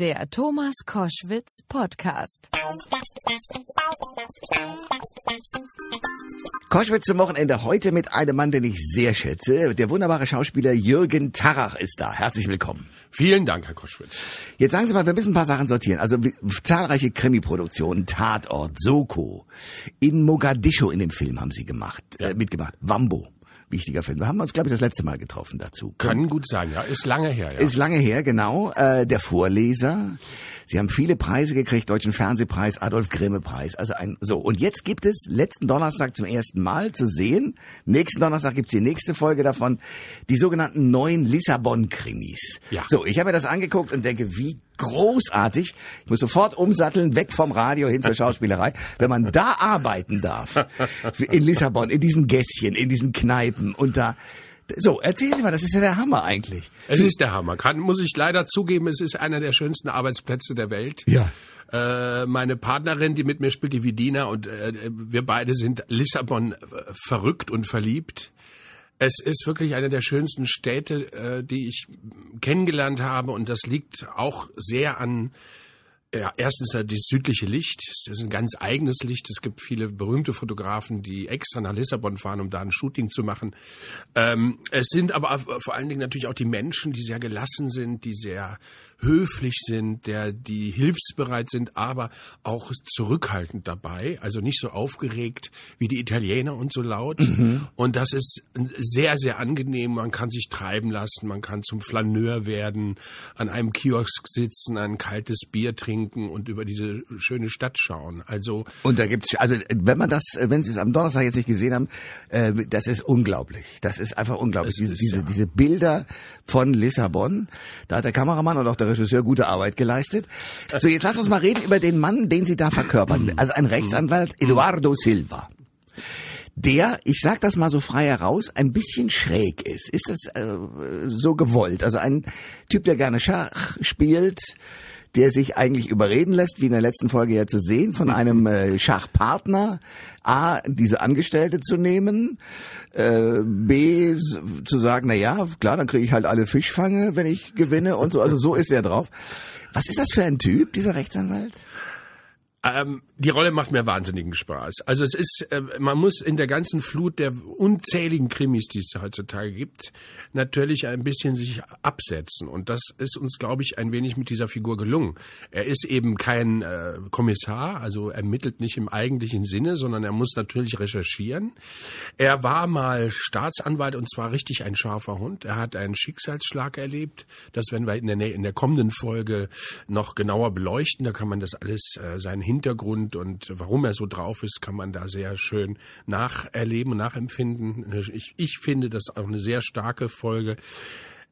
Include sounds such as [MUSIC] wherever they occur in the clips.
Der Thomas Koschwitz Podcast. Koschwitz zum Wochenende heute mit einem Mann, den ich sehr schätze. Der wunderbare Schauspieler Jürgen Tarach ist da. Herzlich willkommen. Vielen Dank, Herr Koschwitz. Jetzt sagen Sie mal, wir müssen ein paar Sachen sortieren. Also zahlreiche Krimi-Produktionen, Tatort, Soko. In Mogadischu in dem Film haben Sie gemacht, äh, mitgemacht. Wambo. Wichtiger Film. Wir haben uns, glaube ich, das letzte Mal getroffen dazu. Kann gut sein, ja. Ist lange her, ja. Ist lange her, genau. Äh, der Vorleser. Sie haben viele Preise gekriegt, Deutschen Fernsehpreis, Adolf Grimme Preis. Also ein so und jetzt gibt es letzten Donnerstag zum ersten Mal zu sehen. Nächsten Donnerstag gibt's die nächste Folge davon, die sogenannten neuen Lissabon Krimis. Ja. So, ich habe mir das angeguckt und denke, wie großartig. Ich muss sofort umsatteln, weg vom Radio hin zur [LAUGHS] Schauspielerei. Wenn man da arbeiten darf, in Lissabon, in diesen Gässchen, in diesen Kneipen und da so, erzählen Sie mal, das ist ja der Hammer eigentlich. Es ist der Hammer. Kann, muss ich leider zugeben, es ist einer der schönsten Arbeitsplätze der Welt. Ja. Äh, meine Partnerin, die mit mir spielt, die Vidina, und äh, wir beide sind Lissabon äh, verrückt und verliebt. Es ist wirklich eine der schönsten Städte, äh, die ich kennengelernt habe, und das liegt auch sehr an ja, erstens das südliche Licht. Es ist ein ganz eigenes Licht. Es gibt viele berühmte Fotografen, die extra nach Lissabon fahren, um da ein Shooting zu machen. Ähm, es sind aber vor allen Dingen natürlich auch die Menschen, die sehr gelassen sind, die sehr höflich sind, der, die hilfsbereit sind, aber auch zurückhaltend dabei. Also nicht so aufgeregt wie die Italiener und so laut. Und das ist sehr, sehr angenehm. Man kann sich treiben lassen. Man kann zum Flaneur werden, an einem Kiosk sitzen, ein kaltes Bier trinken und über diese schöne Stadt schauen. Also Und da gibt's, also wenn man das, wenn Sie es am Donnerstag jetzt nicht gesehen haben, äh, das ist unglaublich. Das ist einfach unglaublich. Es Diese, ist, diese, ja. diese Bilder von Lissabon, da hat der Kameramann und auch der Regisseur gute Arbeit geleistet. So, jetzt lass uns mal reden über den Mann, den Sie da verkörpern. Also ein Rechtsanwalt, Eduardo Silva. Der, ich sag das mal so frei heraus, ein bisschen schräg ist. Ist das äh, so gewollt? Also ein Typ, der gerne Schach spielt, der sich eigentlich überreden lässt, wie in der letzten Folge ja zu sehen, von einem äh, Schachpartner, A, diese Angestellte zu nehmen, äh, B, zu sagen, na ja, klar, dann kriege ich halt alle Fischfange, wenn ich gewinne und so. Also so ist er drauf. Was ist das für ein Typ, dieser Rechtsanwalt? Ähm, die Rolle macht mir wahnsinnigen Spaß. Also es ist, äh, man muss in der ganzen Flut der unzähligen Krimis, die es heutzutage gibt, natürlich ein bisschen sich absetzen. Und das ist uns, glaube ich, ein wenig mit dieser Figur gelungen. Er ist eben kein äh, Kommissar, also ermittelt nicht im eigentlichen Sinne, sondern er muss natürlich recherchieren. Er war mal Staatsanwalt und zwar richtig ein scharfer Hund. Er hat einen Schicksalsschlag erlebt. Das werden wir in der, in der kommenden Folge noch genauer beleuchten. Da kann man das alles, äh, seinen Hintergrund und warum er so drauf ist, kann man da sehr schön nacherleben und nachempfinden. Ich, ich finde das auch eine sehr starke Folge.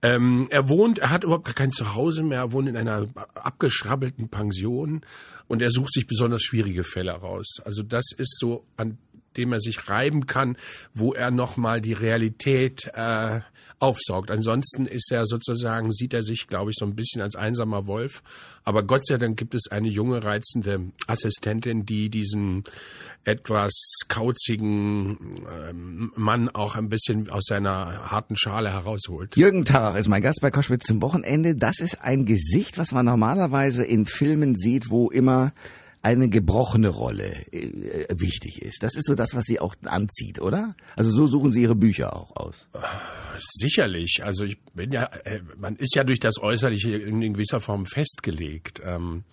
Ähm, er wohnt, er hat überhaupt gar kein Zuhause mehr, er wohnt in einer abgeschrabbelten Pension und er sucht sich besonders schwierige Fälle raus. Also das ist so, an dem er sich reiben kann, wo er nochmal die Realität äh, aufsaugt. Ansonsten ist er sozusagen, sieht er sich, glaube ich, so ein bisschen als einsamer Wolf. Aber Gott sei Dank gibt es eine junge, reizende Assistentin, die diesen etwas kauzigen ähm, Mann auch ein bisschen aus seiner harten Schale herausholt. Jürgen Tarach ist mein Gast bei Koschwitz zum Wochenende. Das ist ein Gesicht, was man normalerweise in Filmen sieht, wo immer eine gebrochene Rolle äh, wichtig ist. Das ist so das, was Sie auch anzieht, oder? Also so suchen Sie Ihre Bücher auch aus. Sicherlich. Also ich bin ja, äh, man ist ja durch das Äußerliche in gewisser Form festgelegt. Ähm,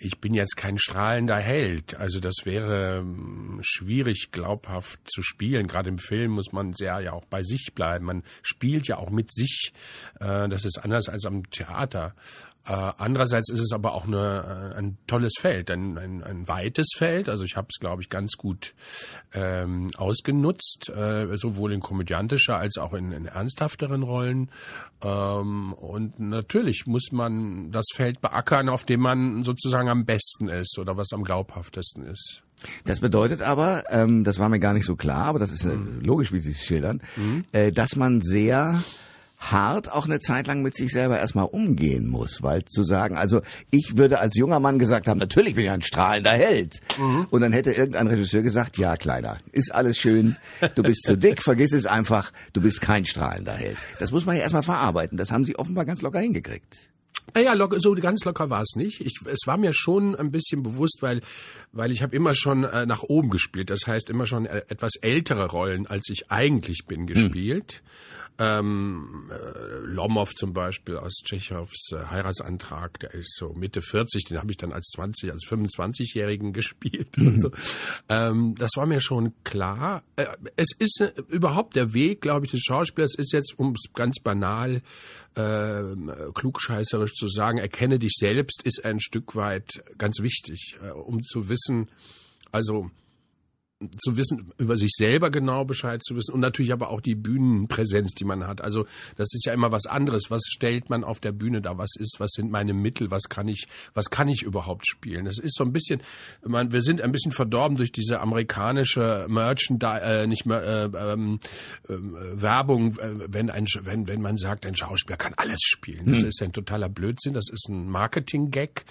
ich bin jetzt kein strahlender Held. Also das wäre ähm, schwierig, glaubhaft zu spielen. Gerade im Film muss man sehr ja auch bei sich bleiben. Man spielt ja auch mit sich. Äh, das ist anders als am Theater. Äh, andererseits ist es aber auch eine, äh, ein tolles Feld, ein, ein, ein weites Feld. Also ich habe es, glaube ich, ganz gut ähm, ausgenutzt, äh, sowohl in komödiantischer als auch in, in ernsthafteren Rollen. Ähm, und natürlich muss man das Feld beackern, auf dem man sozusagen am besten ist oder was am glaubhaftesten ist. Das bedeutet aber, ähm, das war mir gar nicht so klar, aber das ist äh, logisch, wie Sie es schildern, äh, dass man sehr hart auch eine Zeit lang mit sich selber erstmal umgehen muss, weil zu sagen, also ich würde als junger Mann gesagt haben, natürlich bin ich ein strahlender Held. Und dann hätte irgendein Regisseur gesagt, ja Kleiner, ist alles schön, du bist zu dick, vergiss es einfach, du bist kein strahlender Held. Das muss man ja erstmal verarbeiten, das haben Sie offenbar ganz locker hingekriegt. Naja, locker, so ganz locker war es nicht. Ich, es war mir schon ein bisschen bewusst, weil, weil ich habe immer schon äh, nach oben gespielt. Das heißt, immer schon äh, etwas ältere Rollen, als ich eigentlich bin, gespielt. Hm. Ähm, äh, Lomov zum Beispiel aus Tschechows äh, Heiratsantrag, der ist so Mitte 40, den habe ich dann als 20, als 25-Jährigen [LAUGHS] gespielt mhm. und so. Ähm, das war mir schon klar. Äh, es ist äh, überhaupt der Weg, glaube ich, des Schauspielers ist jetzt, um es ganz banal äh, klugscheißerisch zu sagen, erkenne dich selbst, ist ein Stück weit ganz wichtig, äh, um zu wissen, also zu wissen, über sich selber genau Bescheid zu wissen und natürlich aber auch die Bühnenpräsenz, die man hat. Also das ist ja immer was anderes. Was stellt man auf der Bühne da? Was ist, was sind meine Mittel? Was kann ich, was kann ich überhaupt spielen? Das ist so ein bisschen, man, wir sind ein bisschen verdorben durch diese amerikanische Merchandise, äh, nicht mehr, äh, ähm, äh, Werbung, äh, wenn ein, wenn, wenn man sagt, ein Schauspieler kann alles spielen. Das hm. ist ein totaler Blödsinn. Das ist ein Marketing-Gag.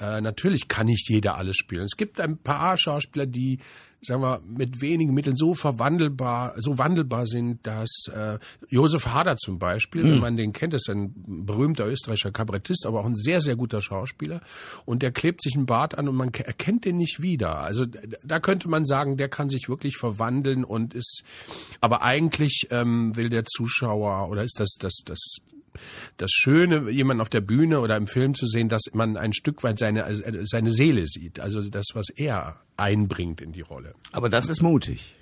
Äh, natürlich kann nicht jeder alles spielen. Es gibt ein paar Schauspieler, die sagen wir, mit wenigen Mitteln so verwandelbar, so wandelbar sind, dass äh, Josef Hader zum Beispiel, mhm. wenn man den kennt, ist ein berühmter österreichischer Kabarettist, aber auch ein sehr, sehr guter Schauspieler. Und der klebt sich einen Bart an und man erkennt den nicht wieder. Also da könnte man sagen, der kann sich wirklich verwandeln und ist, aber eigentlich ähm, will der Zuschauer oder ist das das das das Schöne, jemanden auf der Bühne oder im Film zu sehen, dass man ein Stück weit seine, seine Seele sieht. Also das, was er einbringt in die Rolle. Aber das ist mutig.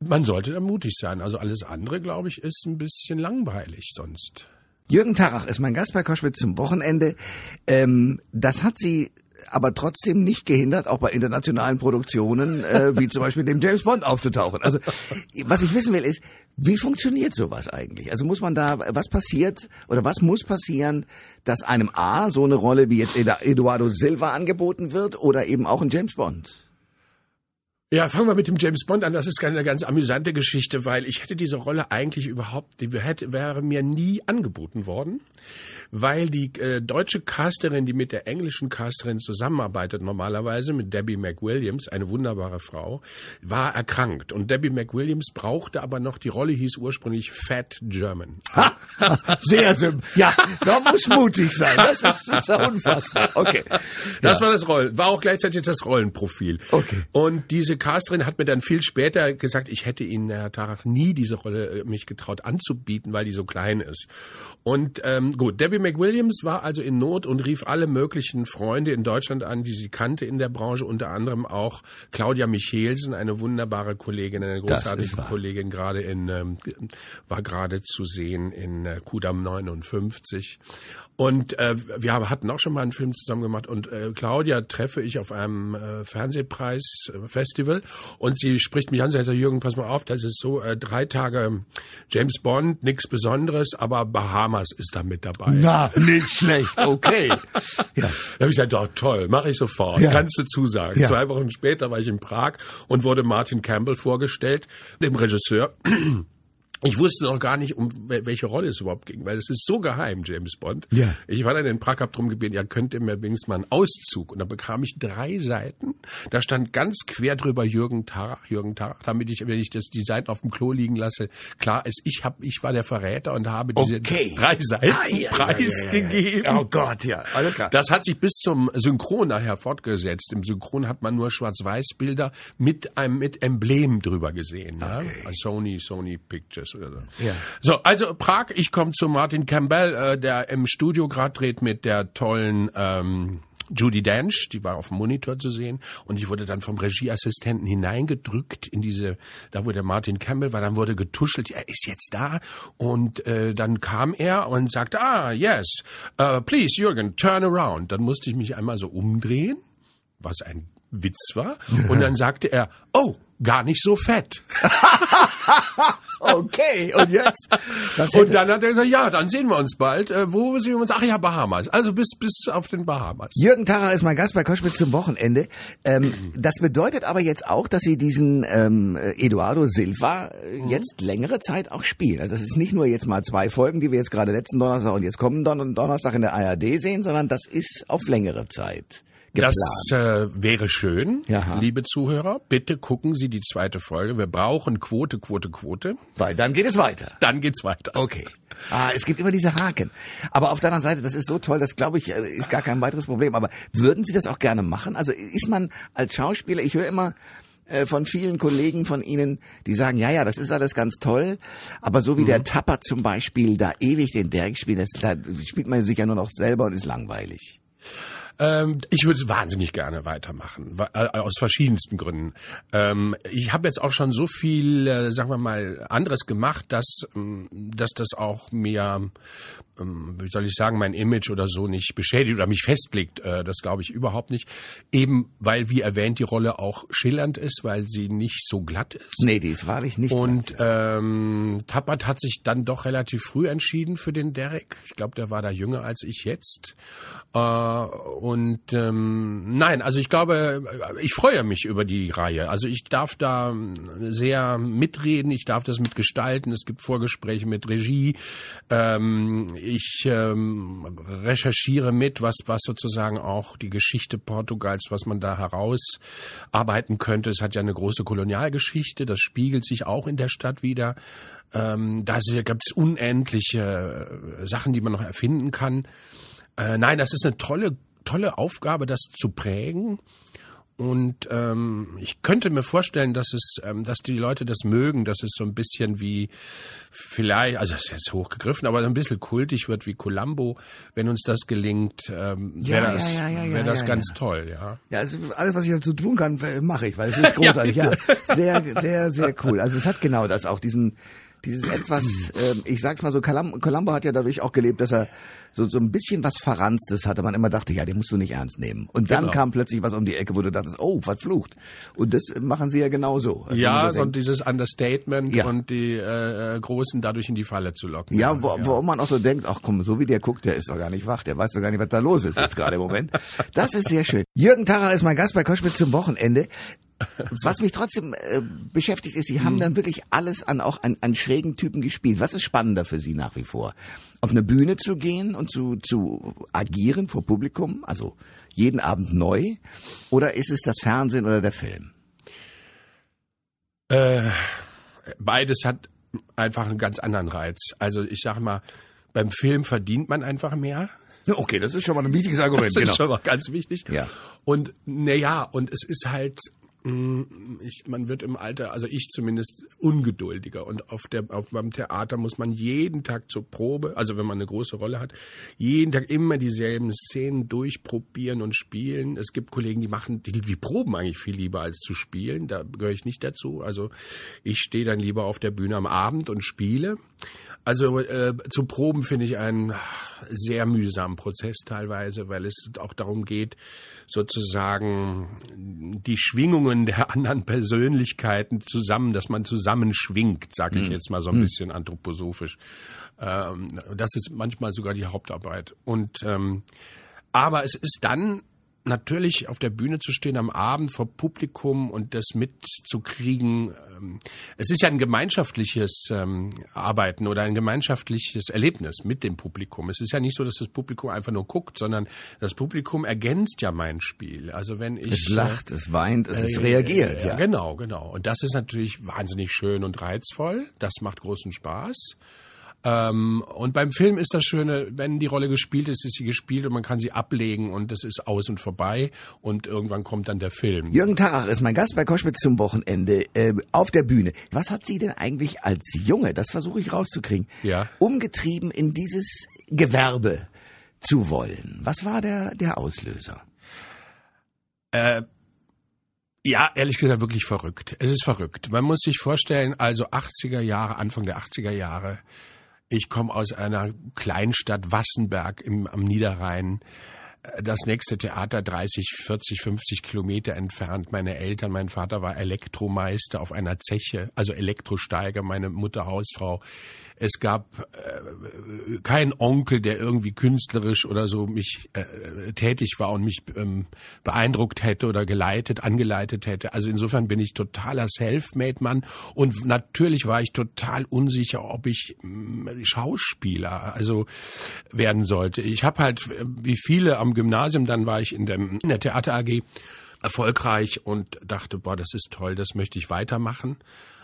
Man sollte da mutig sein. Also alles andere, glaube ich, ist ein bisschen langweilig sonst. Jürgen Tarach ist mein Gast bei Koschwitz zum Wochenende. Ähm, das hat Sie aber trotzdem nicht gehindert, auch bei internationalen Produktionen, äh, wie zum Beispiel dem James Bond aufzutauchen. Also was ich wissen will ist, wie funktioniert sowas eigentlich? Also muss man da, was passiert oder was muss passieren, dass einem A so eine Rolle wie jetzt Eduardo Silva angeboten wird oder eben auch ein James Bond? Ja, fangen wir mit dem James Bond an. Das ist eine ganz amüsante Geschichte, weil ich hätte diese Rolle eigentlich überhaupt, die hätte, wäre mir nie angeboten worden weil die äh, deutsche Casterin, die mit der englischen Casterin zusammenarbeitet normalerweise, mit Debbie McWilliams, eine wunderbare Frau, war erkrankt. Und Debbie McWilliams brauchte aber noch, die Rolle hieß ursprünglich Fat German. Sehr simpel. Ja, da muss mutig sein. Das ist, das ist unfassbar. Okay. Das ja. war das Rollen, war auch gleichzeitig das Rollenprofil. Okay. Und diese Casterin hat mir dann viel später gesagt, ich hätte Ihnen, Herr Tarach, nie diese Rolle äh, mich getraut anzubieten, weil die so klein ist. Und ähm, gut, Debbie McWilliams war also in Not und rief alle möglichen Freunde in Deutschland an, die sie kannte in der Branche, unter anderem auch Claudia Michelsen, eine wunderbare Kollegin, eine großartige Kollegin, gerade in, ähm, war gerade zu sehen in äh, Kudam 59. Und äh, wir hatten auch schon mal einen Film zusammen gemacht und äh, Claudia treffe ich auf einem äh, Fernsehpreis-Festival und sie spricht mich an, sie sagt, Jürgen, pass mal auf, das ist so äh, drei Tage James Bond, nichts Besonderes, aber Bahamas ist da mit dabei. Na, nicht schlecht, okay. [LAUGHS] ja. Da habe ich gesagt, doch, toll, mache ich sofort, ja. kannst du zusagen. Ja. Zwei Wochen später war ich in Prag und wurde Martin Campbell vorgestellt, dem Regisseur. Ich wusste noch gar nicht, um welche Rolle es überhaupt ging, weil es ist so geheim, James Bond. Ja. Ich war dann in Prag, hab drum gebeten, ja, könnt ihr mir wenigstens mal einen Auszug. Und dann bekam ich drei Seiten. Da stand ganz quer drüber Jürgen Tarach, Jürgen Tarach, damit ich, wenn ich das, die Seiten auf dem Klo liegen lasse, klar ist, ich hab, ich war der Verräter und habe diese okay. drei Seiten ah, ja, preisgegeben. Ja, oh Gott, ja, alles klar. Das hat sich bis zum Synchron nachher fortgesetzt. Im Synchron hat man nur Schwarz-Weiß-Bilder mit einem, mit Emblem drüber gesehen. Okay. Ja? Sony, Sony Pictures Ja. So, also Prag, ich komme zu Martin Campbell, äh, der im Studio gerade dreht mit der tollen ähm, Judy Dench, die war auf dem Monitor zu sehen und ich wurde dann vom Regieassistenten hineingedrückt in diese, da wo der Martin Campbell war, dann wurde getuschelt, er ist jetzt da und äh, dann kam er und sagte, ah, yes, uh, please Jürgen, turn around. Dann musste ich mich einmal so umdrehen, was ein Witz war [LAUGHS] und dann sagte er, oh, gar nicht so fett. [LAUGHS] okay, und jetzt? und dann hat er gesagt, ja, dann sehen wir uns bald. Äh, wo sehen wir uns? Ach ja, Bahamas. Also bis, bis auf den Bahamas. Jürgen Tarrer ist mein Gast bei Koschwitz zum Wochenende. Ähm, [CLEARS THROAT] das bedeutet aber jetzt auch, dass Sie diesen ähm, Eduardo Silva äh, mhm. jetzt längere Zeit auch spielen. Also das ist nicht nur jetzt mal zwei Folgen, die wir jetzt gerade letzten Donnerstag und jetzt kommen Don Donnerstag in der ARD sehen, sondern das ist auf längere Zeit geplant? Das äh, wäre schön, Jaha. liebe Zuhörer. Bitte gucken Sie die zweite Folge. Wir brauchen Quote, Quote, Quote. Weil dann geht es weiter. Dann geht's weiter. Okay. Ah, es gibt immer diese Haken. Aber auf der anderen Seite, das ist so toll, das glaube ich, äh, ist gar kein weiteres Problem. Aber würden Sie das auch gerne machen? Also ist man als Schauspieler, ich höre immer äh, von vielen Kollegen von Ihnen, die sagen, ja, ja, das ist alles ganz toll, aber so wie der Tapper zum Beispiel da ewig den Derek spielt, das, da spielt man sich ja nur noch selber und ist langweilig. Ähm, ich würde es wahnsinnig gerne weitermachen, äh, aus verschiedensten Gründen. Ähm, ich habe jetzt auch schon so viel, äh, sagen wir mal, anderes gemacht, dass, ähm, dass das auch mir, wie soll ich sagen, mein Image oder so nicht beschädigt oder mich festlegt. Äh, das glaube ich überhaupt nicht. Eben, weil, wie erwähnt, die Rolle auch schillernd ist, weil sie nicht so glatt ist. Nee, die ist wahrlich nicht. Und ähm, Tappert hat sich dann doch relativ früh entschieden für den Derek. Ich glaube, der war da jünger als ich jetzt. Äh, und ähm, nein, also ich glaube, ich freue mich über die Reihe. Also ich darf da sehr mitreden, ich darf das mitgestalten. Es gibt Vorgespräche mit Regie. Ähm, ich ähm, recherchiere mit, was was sozusagen auch die Geschichte Portugals, was man da herausarbeiten könnte. Es hat ja eine große Kolonialgeschichte. Das spiegelt sich auch in der Stadt wieder. Ähm, da gibt es unendliche äh, Sachen, die man noch erfinden kann. Äh, nein, das ist eine tolle, tolle Aufgabe, das zu prägen. Und ähm, ich könnte mir vorstellen, dass es, ähm, dass die Leute das mögen, dass es so ein bisschen wie vielleicht, also das ist jetzt hochgegriffen, aber ein bisschen kultig wird wie Columbo. Wenn uns das gelingt, ähm, Ja, wäre das, ja, ja, ja, wäre das ganz toll, ja. Ja, also alles, was ich dazu tun kann, äh, mache ich, weil es ist [LAUGHS] großartig. ja, sehr, sehr, sehr cool. Also es hat genau das auch, diesen, dieses etwas, ähm, ich sag's mal so, Colum- Columbo hat ja dadurch auch gelebt, dass er so, so ein bisschen was Verranstes hatte. Man immer dachte, ja, den musst du nicht ernst nehmen. Und dann Genau. kam plötzlich was um die Ecke, wo du dachtest, oh, verflucht. Und das machen sie ja genauso. Also Ja, so denkt, dieses Understatement Ja. und die äh, äh, Großen dadurch in die Falle zu locken. ja, wo, wo man auch so denkt, ach komm, so wie der guckt, der ist doch gar nicht wach, der weiß doch gar nicht, was da los ist jetzt gerade im Moment. Das ist sehr schön. Jürgen Tarrer ist mein Gast bei Koschwitz zum Wochenende. Was mich trotzdem äh, beschäftigt ist, Sie haben dann wirklich alles an auch an, an schrägen Typen gespielt. Was ist spannender für Sie nach wie vor? Auf eine Bühne zu gehen und zu, zu agieren vor Publikum, also jeden Abend neu? Oder ist es das Fernsehen oder der Film? Äh, beides hat einfach einen ganz anderen Reiz. Also ich sag mal, beim Film verdient man einfach mehr. Okay, das ist schon mal ein wichtiges Argument, Das ist schon mal ganz wichtig. Ja. Und naja, und es ist halt, ich, man wird im Alter, also ich zumindest, ungeduldiger. Und auf der, auf, beim Theater muss man jeden Tag zur Probe, also wenn man eine große Rolle hat, jeden Tag immer dieselben Szenen durchprobieren und spielen. Es gibt Kollegen, die machen, die, die proben eigentlich viel lieber als zu spielen. Da gehöre ich nicht dazu. Also ich stehe dann lieber auf der Bühne am Abend und spiele. Also äh, zu proben finde ich einen sehr mühsamen Prozess teilweise, weil es auch darum geht, sozusagen die Schwingungen der [LAUGHS] anderen Persönlichkeiten zusammen, dass man zusammenschwingt, sage ich jetzt mal so ein bisschen anthroposophisch. Ähm, das ist manchmal sogar die Hauptarbeit. Und ähm, aber es ist dann natürlich auf der Bühne zu stehen am Abend vor Publikum und das mitzukriegen. ähm, Es ist ja ein gemeinschaftliches ähm, Arbeiten oder ein gemeinschaftliches Erlebnis mit dem Publikum. Es ist ja nicht so, dass das Publikum einfach nur guckt, sondern das Publikum ergänzt ja mein Spiel. Also wenn ich Es lacht, es weint, es äh, reagiert. ja, Ja, genau, genau. Und das ist natürlich wahnsinnig schön und reizvoll. Das macht großen Spaß. Ähm, und beim Film ist das Schöne, wenn die Rolle gespielt ist, ist sie gespielt und man kann sie ablegen und es ist aus und vorbei und irgendwann kommt dann der Film. Jürgen Tarach ist mein Gast bei Koschwitz zum Wochenende äh, auf der Bühne. Was hat Sie denn eigentlich als Junge, das versuche ich rauszukriegen, Ja. umgetrieben in dieses Gewerbe zu wollen? Was war der, der Auslöser? Ja, ehrlich gesagt, wirklich verrückt. Es ist verrückt. Man muss sich vorstellen, also 80er Jahre, Anfang der 80er Jahre, ich komme aus einer Kleinstadt Wassenberg im, am Niederrhein. Das nächste Theater 30, 40, 50 Kilometer entfernt. Meine Eltern, mein Vater war Elektromeister auf einer Zeche, also Elektrosteiger, meine Mutter Hausfrau. Es gab äh, keinen Onkel, der irgendwie künstlerisch oder so mich äh, tätig war und mich ähm, beeindruckt hätte oder geleitet, angeleitet hätte. Also insofern bin ich totaler Selfmade-Mann und natürlich war ich total unsicher, ob ich ähm, Schauspieler also werden sollte. Ich habe halt äh, wie viele am Gymnasium, dann war ich in, dem, in der Theater AG erfolgreich und dachte, boah, das ist toll, das möchte ich weitermachen.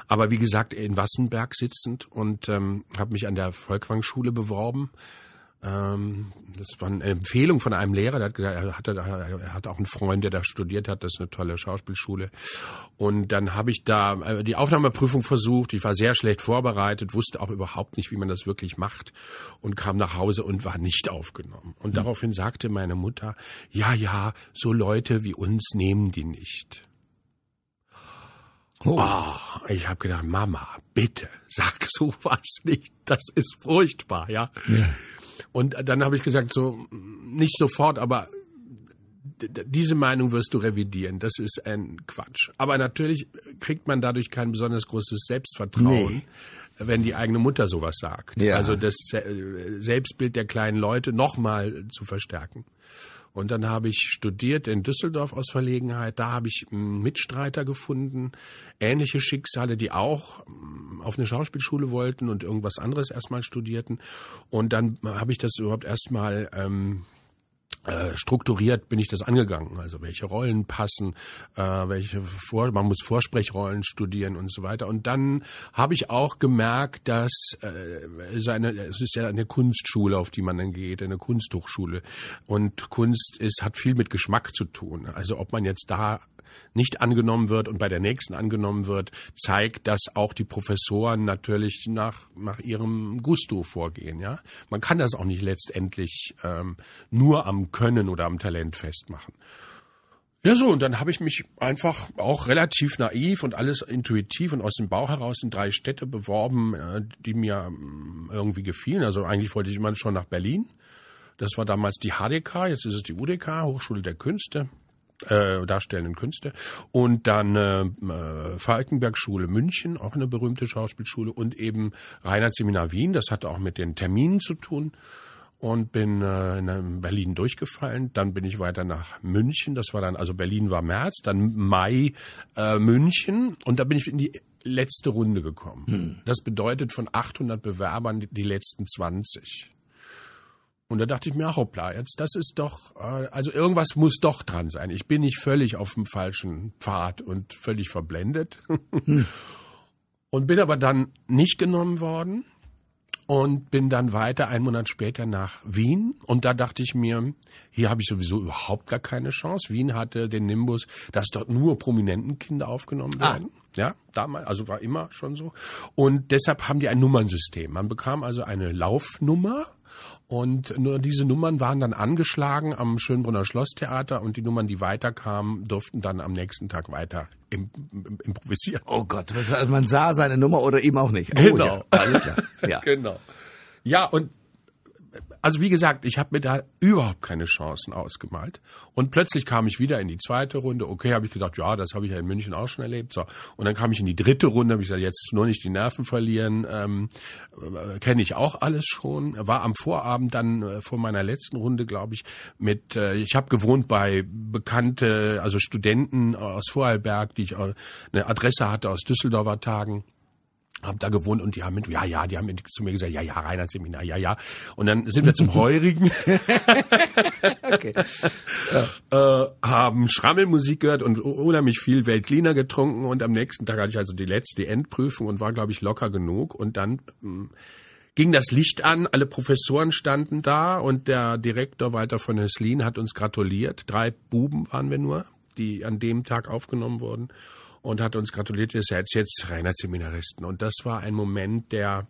Aber wie gesagt, in Wassenberg sitzend und ähm, habe mich an der Volkwang-Schule beworben ähm, das war eine Empfehlung von einem Lehrer, der hat gesagt, er hatte, er hat auch einen Freund, der da studiert hat, das ist eine tolle Schauspielschule. Und dann habe ich da äh, die Aufnahmeprüfung versucht, ich war sehr schlecht vorbereitet, wusste auch überhaupt nicht, wie man das wirklich macht und kam nach Hause und war nicht aufgenommen. Und mhm. daraufhin sagte meine Mutter, ja, ja, so Leute wie uns nehmen die nicht. Oh. oh ich habe gedacht, Mama, bitte, sag sowas nicht. Das ist furchtbar, ja. ja. Und dann habe ich gesagt, so nicht sofort, aber diese Meinung wirst du revidieren. Das ist ein Quatsch. Aber natürlich kriegt man dadurch kein besonders großes Selbstvertrauen. Nee wenn die eigene Mutter sowas sagt. Ja. Also das Selbstbild der kleinen Leute nochmal zu verstärken. Und dann habe ich studiert in Düsseldorf aus Verlegenheit. Da habe ich Mitstreiter gefunden, ähnliche Schicksale, die auch mm, auf eine Schauspielschule wollten und irgendwas anderes erstmal studierten. Und dann habe ich das überhaupt erstmal ähm, äh, strukturiert bin ich das angegangen. Also welche Rollen passen, äh, welche Vor man muss Vorsprechrollen studieren und so weiter. Und dann habe ich auch gemerkt, dass äh, seine, es ist ja eine Kunstschule, auf die man dann geht, eine Kunsthochschule. Und Kunst ist hat viel mit Geschmack zu tun. Also ob man jetzt da nicht angenommen wird und bei der nächsten angenommen wird, zeigt, dass auch die Professoren natürlich nach, nach ihrem Gusto vorgehen. Ja, Man kann das auch nicht letztendlich ähm, nur am Können oder am Talent festmachen. Ja, so, und dann habe ich mich einfach auch relativ naiv und alles intuitiv und aus dem Bauch heraus in drei Städte beworben, äh, die mir ähm, irgendwie gefielen. Also eigentlich wollte ich immer schon nach Berlin. Das war damals die HDK, jetzt ist es die UDK, Hochschule der Künste äh, darstellenden Künste und dann äh, äh, Falkenberg-Schule München, auch eine berühmte Schauspielschule und eben Reinhardt-Seminar Wien, das hatte auch mit den Terminen zu tun und bin äh, in Berlin durchgefallen. Dann bin ich weiter nach München. Das war dann, also Berlin war März, dann Mai äh, München und da bin ich in die letzte Runde gekommen. Hm. Das bedeutet von 800 Bewerbern die, die letzten 20. Und da dachte ich mir, hoppla, jetzt, das ist doch, äh, also irgendwas muss doch dran sein. Ich bin nicht völlig auf dem falschen Pfad und völlig verblendet. Hm. [LAUGHS] Und bin aber dann nicht genommen worden und bin dann weiter einen Monat später nach Wien. Und da dachte ich mir, hier habe ich sowieso überhaupt gar keine Chance. Wien hatte den Nimbus, dass dort nur prominenten Kinder aufgenommen ah. werden. Ah. Ja, damals, also war immer schon so. Und deshalb haben die ein Nummernsystem. Man bekam also eine Laufnummer und nur diese Nummern waren dann angeschlagen am Schönbrunner Schlosstheater und die Nummern, die weiterkamen, durften dann am nächsten Tag weiter im, im, improvisieren. Oh Gott, also man sah seine Nummer oder eben auch nicht. Oh, genau. Ja, alles klar. Ja. [LAUGHS] genau. Ja, und also wie gesagt, ich habe mir da überhaupt keine Chancen ausgemalt. Und plötzlich kam ich wieder in die zweite Runde. Okay, habe ich gedacht, ja, das habe ich ja in München auch schon erlebt. So. Und dann kam ich in die dritte Runde, habe ich gesagt, jetzt nur nicht die Nerven verlieren. Ähm, äh, Kenne ich auch alles schon. War am Vorabend dann äh, vor meiner letzten Runde, glaube ich, mit, äh, ich habe gewohnt bei bekannte, also Studenten aus Vorarlberg, die ich äh, eine Adresse hatte aus Düsseldorfer Tagen hab da gewohnt und die haben mit, ja, ja, die haben zu mir gesagt, ja, ja, Reinhard Seminar, ja, ja. Und dann sind wir zum Heurigen, [LAUGHS] okay. ja. [LAUGHS] äh, haben Schrammelmusik gehört und unheimlich viel Weltliner getrunken und am nächsten Tag hatte ich also die letzte Endprüfung und war, glaube ich, locker genug und dann mh, hm, ging das Licht an, alle Professoren standen da und der Direktor Walter von Höslin hat uns gratuliert. Drei Buben waren wir nur, die an dem Tag aufgenommen wurden und hat uns gratuliert, ihr seid jetzt reiner Seminaristen. Und das war ein Moment, der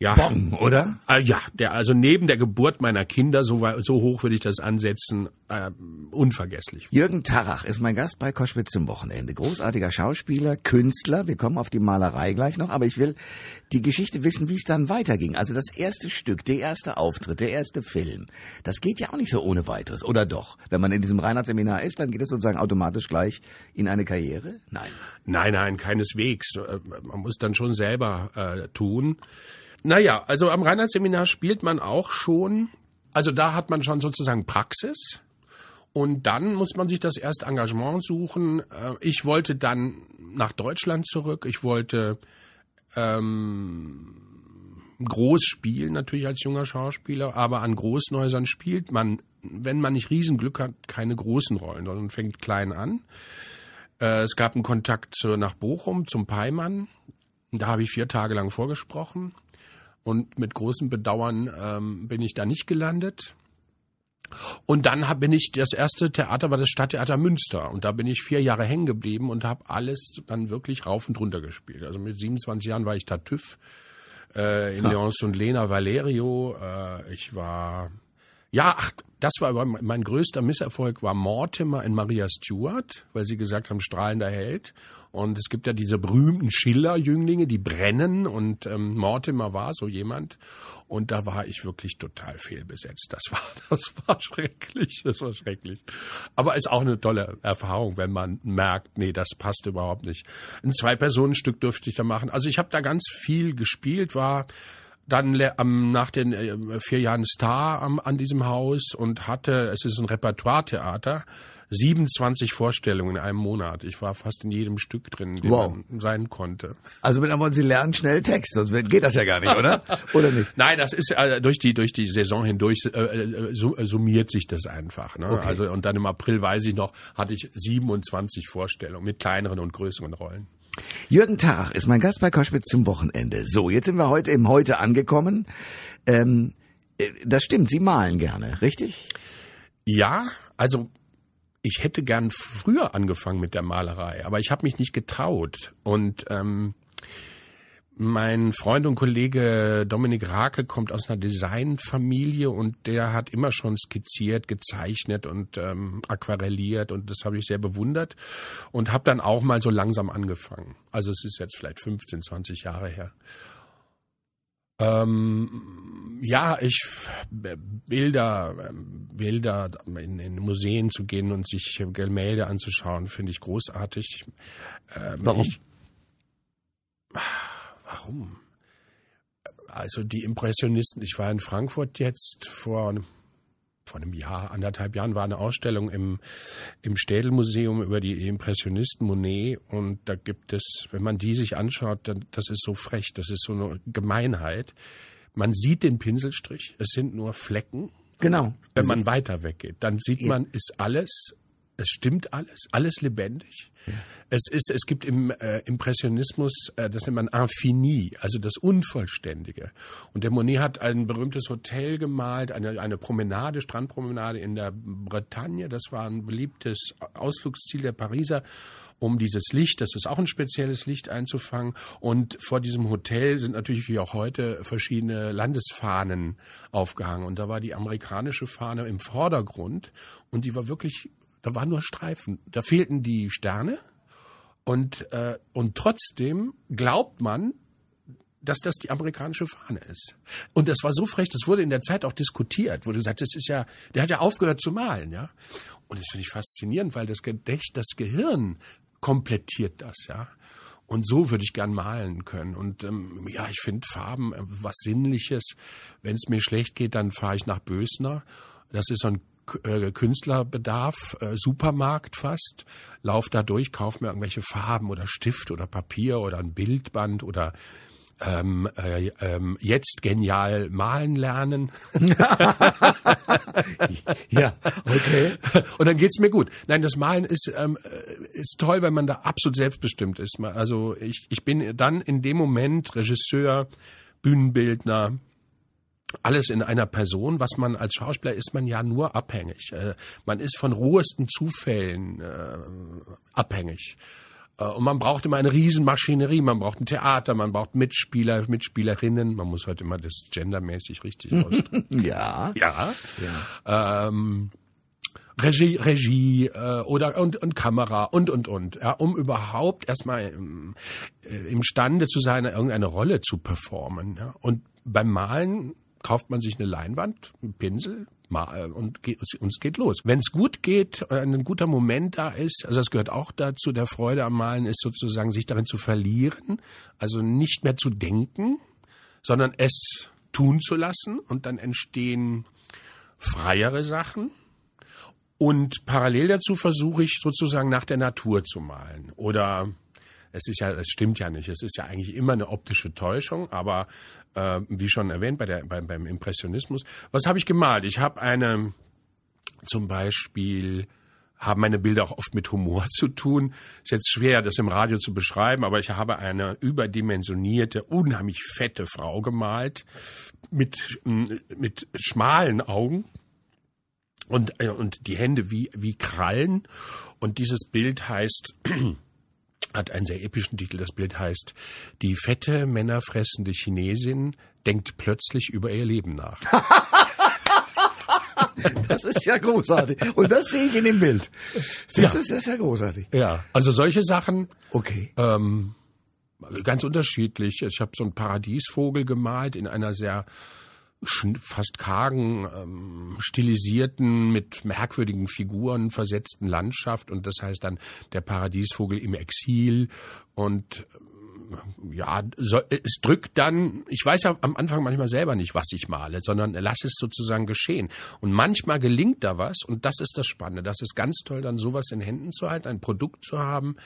ja, Bon, oder? Äh, ja, der also neben der Geburt meiner Kinder, so, so hoch würde ich das ansetzen, äh, unvergesslich. Jürgen Tarach ist mein Gast bei Koschwitz zum Wochenende. Großartiger Schauspieler, Künstler. Wir kommen auf die Malerei gleich noch, aber ich will die Geschichte wissen, wie es dann weiterging. Also das erste Stück, der erste Auftritt, der erste Film. Das geht ja auch nicht so ohne weiteres, oder doch? Wenn man in diesem Reinhardt-Seminar ist, dann geht es sozusagen automatisch gleich in eine Karriere? Nein. Nein, nein, keineswegs. Äh, man muss dann schon selber äh, tun. Naja, also am Reinhardt-Seminar spielt man auch schon, also da hat man schon sozusagen Praxis. Und dann muss man sich das erste Engagement suchen. Äh, ich wollte dann nach Deutschland zurück. Ich wollte ähm, groß spielen, natürlich als junger Schauspieler, aber an Großnäusern spielt man wenn man nicht Riesenglück hat, keine großen Rollen, sondern fängt klein an. Äh, es gab einen Kontakt nach Bochum zum Peimann. Da habe ich vier Tage lang vorgesprochen. Und mit großem Bedauern ähm, bin ich da nicht gelandet. Und dann hab, bin ich, das erste Theater war das Stadttheater Münster. Und da bin ich vier Jahre hängen geblieben und habe alles dann wirklich rauf und runter gespielt. Also mit 27 Jahren war ich da TÜV äh, in ja. Leonce und Lena Valerio. Äh, ich war ja, ach, das war aber mein größter Misserfolg war Mortimer in Maria Stuart, weil sie gesagt haben, strahlender Held. Und es gibt ja diese berühmten Schiller-Jünglinge, die brennen und ähm, Mortimer war so jemand. Und da war ich wirklich total fehlbesetzt. Das war, [LAUGHS] das war schrecklich, das war schrecklich. Aber ist auch eine tolle Erfahrung, wenn man merkt, nee, das passt überhaupt nicht. Ein Zwei-Personen-Stück durfte ich da machen. Also ich habe da ganz viel gespielt, war dann ähm, nach den äh, vier Jahren Star am, an diesem Haus und hatte, es ist ein Repertoire-Theater, 27 Vorstellungen in einem Monat. Ich war fast in jedem Stück drin, den wow. man sein konnte. Also mit anderen Sie lernen schnell Text, sonst geht das ja gar nicht, oder? [LAUGHS] oder nicht? Nein, das ist äh, durch die durch die Saison hindurch äh, äh, summiert sich das einfach. Ne? Okay. Also und dann im April weiß ich noch, hatte ich 27 Vorstellungen mit kleineren und größeren Rollen. Jürgen Tach ist mein Gast bei Koschwitz zum Wochenende. So, jetzt sind wir heute im Heute angekommen. Ähm, äh, das stimmt, Sie malen gerne, richtig? Ja, also ich hätte gern früher angefangen mit der Malerei, aber ich habe mich nicht getraut. Und ähm, mein Freund und Kollege Dominik Rake kommt aus einer Designfamilie und der hat immer schon skizziert, gezeichnet und ähm, aquarelliert und das habe ich sehr bewundert und habe dann auch mal so langsam angefangen. Also es ist jetzt vielleicht 15, 20 Jahre her. Ähm, ja, ich Bilder, Bilder in, in, Museen zu gehen und sich Gemälde anzuschauen, finde ich großartig. Ähm, Warum? Ich, Warum? Also die Impressionisten, ich war in Frankfurt jetzt vor, vor einem Jahr, anderthalb Jahren war eine Ausstellung im, im Städelmuseum über die Impressionisten Monet und da gibt es, wenn man die sich anschaut, dann, das ist so frech, das ist so eine Gemeinheit. Man sieht den Pinselstrich, es sind nur Flecken. Genau. Wenn man weiter weggeht, dann sieht man, ist alles es stimmt alles, alles lebendig. Ja. Es ist, es gibt im äh, Impressionismus, äh, das nennt man Infini, also das Unvollständige. Und der Monet hat ein berühmtes Hotel gemalt, eine, eine Promenade, Strandpromenade in der Bretagne. Das war ein beliebtes Ausflugsziel der Pariser um dieses Licht, das ist auch ein spezielles Licht einzufangen. Und vor diesem Hotel sind natürlich wie auch heute verschiedene Landesfahnen aufgehangen. Und da war die amerikanische Fahne im Vordergrund und die war wirklich da waren nur Streifen. Da fehlten die Sterne. Und, äh, und trotzdem glaubt man, dass das die amerikanische Fahne ist. Und das war so frech, das wurde in der Zeit auch diskutiert, wurde gesagt, das ist ja, der hat ja aufgehört zu malen, ja. Und das finde ich faszinierend, weil das Gedächt, das Gehirn komplettiert das, ja. Und so würde ich gern malen können. Und ähm, ja, ich finde Farben äh, was Sinnliches. Wenn es mir schlecht geht, dann fahre ich nach Bösner. Das ist so ein Künstlerbedarf, äh, Supermarkt fast, lauf da durch, kauf mir irgendwelche Farben oder Stift oder Papier oder ein Bildband oder ähm, äh, ähm, jetzt genial malen lernen. [LAUGHS] ja, okay. Und dann geht's mir gut. Nein, das Malen ist, ähm, äh, ist toll, wenn man da absolut selbstbestimmt ist. Also ich, ich bin dann in dem Moment Regisseur, Bühnenbildner, alles in einer Person. Was man als Schauspieler ist man ja nur abhängig. Äh, man ist von rohesten Zufällen äh, abhängig. Äh, und man braucht immer eine Riesenmaschinerie, man braucht ein Theater, man braucht Mitspieler, Mitspielerinnen. Man muss heute immer das gendermäßig richtig ausdrücken. [LAUGHS] ja. Ja. ja. Ähm, Regie, Regie äh, oder und, und Kamera und und und, ja, um überhaupt erstmal im, äh, imstande zu sein, irgendeine Rolle zu performen. Ja. Und beim Malen kauft man sich eine Leinwand, einen Pinsel mal, und, und es geht los. Wenn es gut geht, äh, ein guter Moment da ist, also das gehört auch dazu, der Freude am Malen ist sozusagen, sich darin zu verlieren, also nicht mehr zu denken, sondern es tun zu lassen und dann entstehen freiere Sachen. Und parallel dazu versuche ich sozusagen nach der Natur zu malen oder es ist ja, es stimmt ja nicht. Es ist ja eigentlich immer eine optische Täuschung, aber äh, wie schon erwähnt bei der, beim, beim Impressionismus, was habe ich gemalt? Ich habe eine zum Beispiel haben meine Bilder auch oft mit Humor [LAUGHS] zu tun. Ist jetzt schwer, das im Radio zu beschreiben, aber ich habe eine überdimensionierte, unheimlich fette Frau gemalt mit, mit schmalen Augen und, äh, und die Hände wie, wie Krallen. Und dieses Bild heißt, hat einen sehr epischen Titel. Das Bild heißt, die fette, männerfressende Chinesin denkt plötzlich über ihr Leben nach. [LAUGHS] Das ist ja großartig. Und das sehe ich in dem Bild. Das, ja. ist, das ist ja großartig. Ja, also solche Sachen. Okay. Ähm, ganz unterschiedlich. Ich habe so einen Paradiesvogel gemalt in einer sehr fast kargen, ähm, stilisierten, mit merkwürdigen Figuren versetzten Landschaft und das heißt dann der Paradiesvogel im Exil und ja, so, es drückt dann, ich weiß ja am Anfang manchmal selber nicht, was ich male, sondern lass es sozusagen geschehen. Und manchmal gelingt da was und das ist das Spannende. Das ist ganz toll, dann sowas in Händen zu halten, ein Produkt zu haben.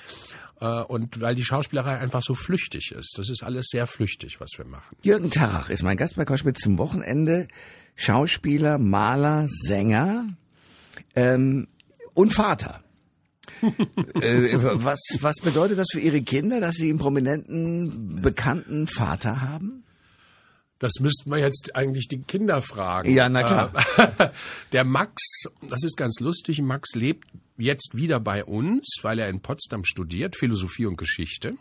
Äh, und weil die Schauspielerei einfach so flüchtig ist. Das ist alles sehr flüchtig, was wir machen. Jürgen Tarach ist mein Gast bei Koschwitz zum Wochenende. Schauspieler, Maler, Sänger ähm, und Vater äh, was, was bedeutet das für Ihre Kinder, dass Sie einen prominenten, bekannten Vater haben? Das müssten wir jetzt eigentlich die Kinder fragen. Ja, na klar. Äh, [LAUGHS] der Max, das ist ganz lustig, Max lebt jetzt wieder bei uns, weil er in Potsdam studiert, Philosophie und Geschichte.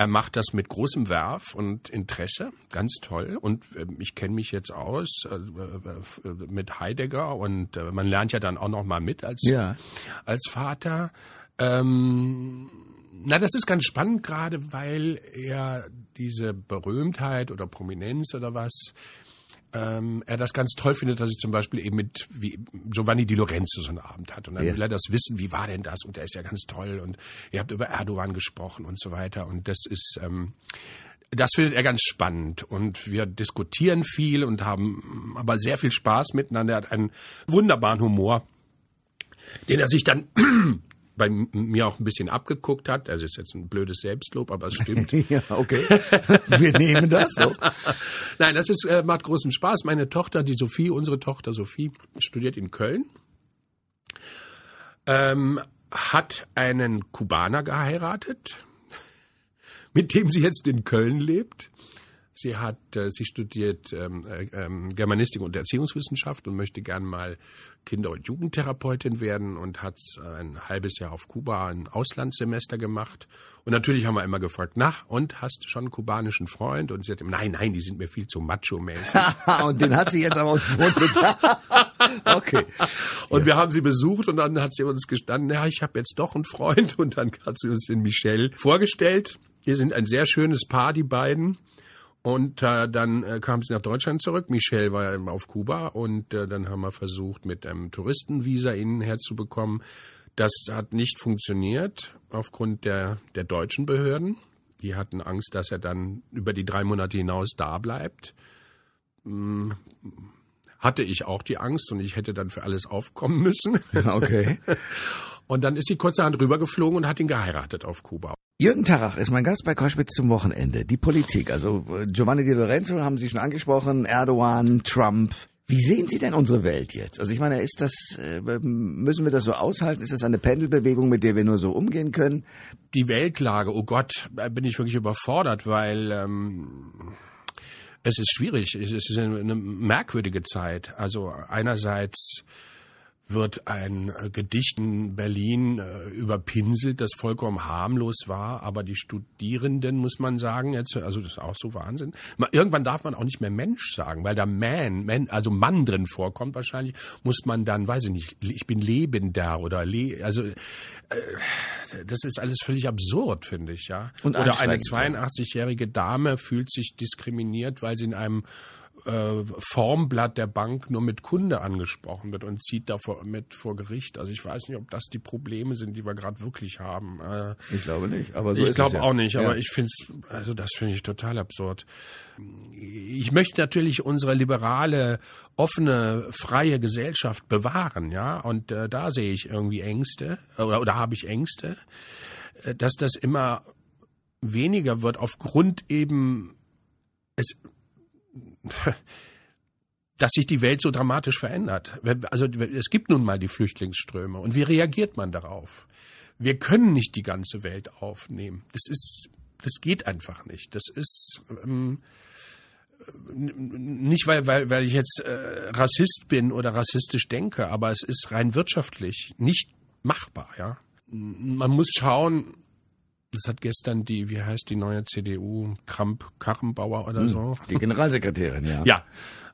Er macht das mit großem Werf und Interesse, ganz toll. Und äh, ich kenne mich jetzt aus äh, äh, mit Heidegger und äh, man lernt ja dann auch noch mal mit als ja. als Vater. Ähm, na, das ist ganz spannend gerade, weil er diese Berühmtheit oder Prominenz oder was ähm, er das ganz toll findet, dass ich zum Beispiel eben mit wie Giovanni Di Lorenzo so einen Abend hat. Und dann ja. will er das wissen, wie war denn das? Und der ist ja ganz toll. Und ihr habt über Erdogan gesprochen und so weiter. Und das ist, ähm, das findet er ganz spannend. Und wir diskutieren viel und haben aber sehr viel Spaß miteinander. Er hat einen wunderbaren Humor, den er sich dann bei mir auch ein bisschen abgeguckt hat. Also ist jetzt ein blödes Selbstlob, aber es stimmt. [LAUGHS] ja, okay. Wir nehmen das so. [LAUGHS] Nein, das ist, äh, macht großen Spaß. Meine Tochter, die Sophie, unsere Tochter Sophie, studiert in Köln. Ähm, hat einen Kubaner geheiratet, [LAUGHS] mit dem sie jetzt in Köln lebt. Sie hat, äh, sie studiert ähm, äh, ähm, Germanistik und Erziehungswissenschaft und möchte gern mal Kinder- und Jugendtherapeutin werden und hat ein halbes Jahr auf Kuba ein Auslandssemester gemacht. Und natürlich haben wir immer gefragt, na, und hast du schon einen kubanischen Freund? Und sie hat immer, nein, nein, die sind mir viel zu macho-mäßig. [LAUGHS] und den hat sie jetzt aber auch gefunden. [LAUGHS] okay. Und ja. wir haben sie besucht und dann hat sie uns gestanden, ja, ich habe jetzt doch einen Freund. Und dann hat sie uns den Michel vorgestellt. Wir sind ein sehr schönes Paar, die beiden. Und äh, dann äh, kam sie nach Deutschland zurück. Michelle war ja auf Kuba und äh, dann haben wir versucht, mit einem Touristenvisa ihn herzubekommen. Das hat nicht funktioniert aufgrund der, der deutschen Behörden. Die hatten Angst, dass er dann über die drei Monate hinaus da bleibt. Hm, hatte ich auch die Angst und ich hätte dann für alles aufkommen müssen. [LAUGHS] Okay. Und dann ist sie kurzerhand rübergeflogen und hat ihn geheiratet auf Kuba. Jürgen Tarach ist mein Gast bei Koschwitz zum Wochenende. Die Politik, also äh, Giovanni Di Lorenzo haben Sie schon angesprochen, Erdogan, Trump. Wie sehen Sie denn unsere Welt jetzt? Also ich meine, ist das, äh, müssen wir das so aushalten? Ist das eine Pendelbewegung, mit der wir nur so umgehen können? Die Weltlage, oh Gott, bin ich wirklich überfordert, weil ähm, es ist schwierig. Es ist eine merkwürdige Zeit. Also einerseits wird ein äh, Gedicht in Berlin äh, überpinselt, das vollkommen harmlos war, aber die Studierenden, muss man sagen, jetzt, also das ist auch so Wahnsinn. Irgendwann darf man auch nicht mehr Mensch sagen, weil da Man, Man also Mann drin vorkommt wahrscheinlich, muss man dann, weiß ich nicht, ich bin lebender oder le also äh, das ist alles völlig absurd, finde ich, ja. Und oder eine 82-jährige Dame fühlt sich diskriminiert, weil sie in einem äh, Formblatt der Bank nur mit Kunde angesprochen wird und zieht davor mit vor Gericht. Also ich weiß nicht, ob das die Probleme sind, die wir gerade wirklich haben. Äh, ich glaube nicht, aber so ich glaube ja. auch nicht. Aber ja. ich finde es, also das finde ich total absurd. Ich möchte natürlich unsere liberale, offene, freie Gesellschaft bewahren, ja. Und äh, da sehe ich irgendwie Ängste oder, oder habe ich Ängste, äh, dass das immer weniger wird aufgrund eben es [LAUGHS] dass sich die Welt so dramatisch verändert. Also es gibt nun mal die Flüchtlingsströme und wie reagiert man darauf? Wir können nicht die ganze Welt aufnehmen. Das ist, das geht einfach nicht. Das ist ähm, nicht, weil, weil, weil ich jetzt äh, Rassist bin oder rassistisch denke, aber es ist rein wirtschaftlich nicht machbar. Ja, man muss schauen, das hat gestern die, wie heißt die neue CDU, Kramp Karrenbauer oder so? Die Generalsekretärin, ja. Ja,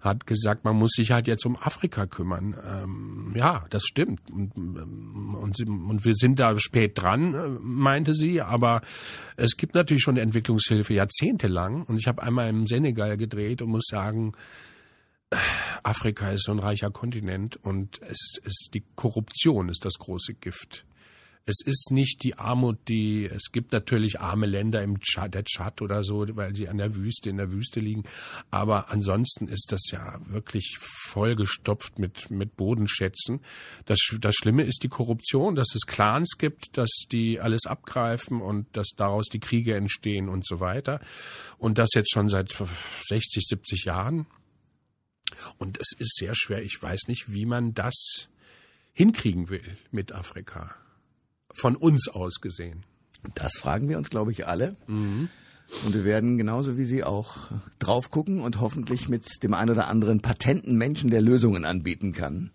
hat gesagt, man muss sich halt jetzt um Afrika kümmern. Ähm, ja, das stimmt. Und, und, und, wir sind da spät dran, äh, meinte sie. Aber es gibt natürlich schon Entwicklungshilfe jahrzehntelang. Und ich habe einmal im Senegal gedreht und muss sagen, Afrika ist so ein reicher Kontinent und es ist die Korruption ist das große Gift. Es ist nicht die Armut, die, es gibt natürlich arme Länder im Tschad, der Tschad oder so, weil sie an der Wüste, in der Wüste liegen. Aber ansonsten ist das ja wirklich vollgestopft mit, mit Bodenschätzen. Das, das Schlimme ist die Korruption, dass es Clans gibt, dass die alles abgreifen und dass daraus die Kriege entstehen und so weiter. Und das jetzt schon seit 60, 70 Jahren. Und es ist sehr schwer. Ich weiß nicht, wie man das hinkriegen will mit Afrika von uns aus gesehen? Das fragen wir uns, glaube ich, alle. Mhm. Und wir werden genauso wie Sie auch drauf gucken und hoffentlich mit dem einen oder anderen patenten Menschen, der Lösungen anbieten kann,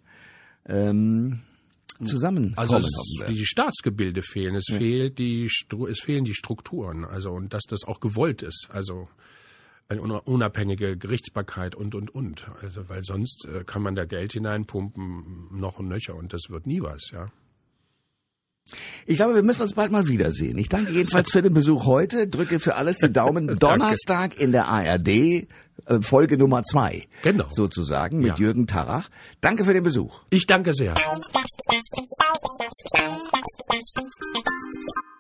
ähm, zusammenkommen. Also die Staatsgebilde fehlen, es ja. fehlt die es fehlen die Strukturen, also und dass das auch gewollt ist, also eine unabhängige Gerichtsbarkeit und und und, also weil sonst äh, kann man da Geld hineinpumpen noch und nöcher und das wird nie was, ja. Ich glaube, wir müssen uns bald mal wiedersehen. Ich danke jedenfalls für den Besuch heute, drücke für alles die Daumen. [LAUGHS] Donnerstag in der ARD, äh, Folge Nummer zwei. Genau. Sozusagen mit ja. Jürgen Tarach. Danke für den Besuch. Ich danke sehr.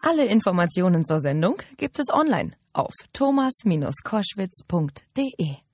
Alle Informationen zur Sendung gibt es online auf thomas-koschwitz.de.